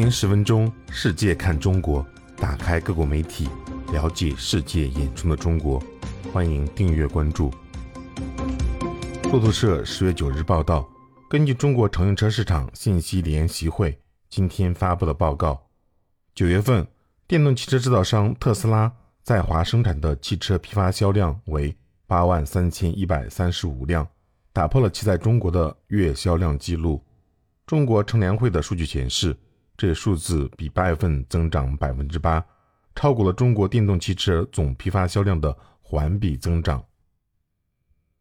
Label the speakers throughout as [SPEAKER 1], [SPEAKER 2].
[SPEAKER 1] 天十分钟，世界看中国，打开各国媒体，了解世界眼中的中国。欢迎订阅关注。路透社十月九日报道，根据中国乘用车市场信息联席会今天发布的报告，九月份电动汽车制造商特斯拉在华生产的汽车批发销量为八万三千一百三十五辆，打破了其在中国的月销量记录。中国乘联会的数据显示。这数字比八月份增长百分之八，超过了中国电动汽车总批发销量的环比增长。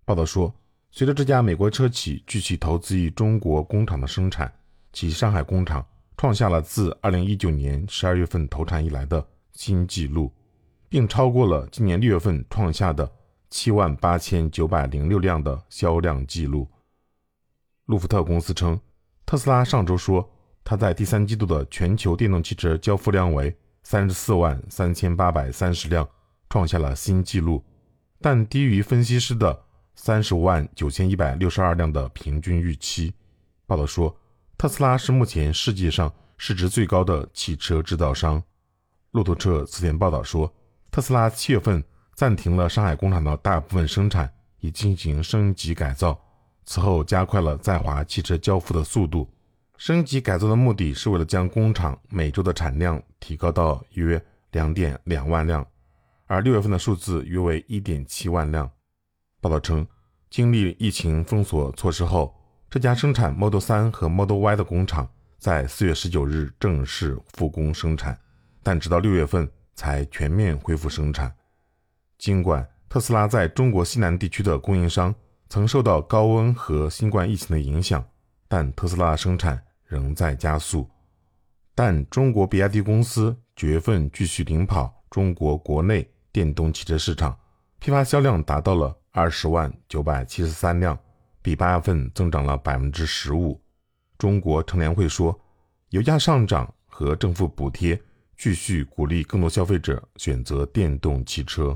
[SPEAKER 1] 报道说，随着这家美国车企继续投资于中国工厂的生产，其上海工厂创下了自二零一九年十二月份投产以来的新纪录，并超过了今年六月份创下的七万八千九百零六辆的销量记录。路福特公司称，特斯拉上周说。它在第三季度的全球电动汽车交付量为三十四万三千八百三十辆，创下了新纪录，但低于分析师的三十五万九千一百六十二辆的平均预期。报道说，特斯拉是目前世界上市值最高的汽车制造商。路透社此前报道说，特斯拉七月份暂停了上海工厂的大部分生产，以进行升级改造，此后加快了在华汽车交付的速度。升级改造的目的是为了将工厂每周的产量提高到约两点两万辆，而六月份的数字约为一点七万辆。报道称，经历疫情封锁措施后，这家生产 Model 3和 Model Y 的工厂在四月十九日正式复工生产，但直到六月份才全面恢复生产。尽管特斯拉在中国西南地区的供应商曾受到高温和新冠疫情的影响，但特斯拉生产。仍在加速，但中国比亚迪公司九月份继续领跑中国国内电动汽车市场，批发销量达到了二十万九百七十三辆，比八月份增长了百分之十五。中国乘联会说，油价上涨和政府补贴继续鼓励更多消费者选择电动汽车。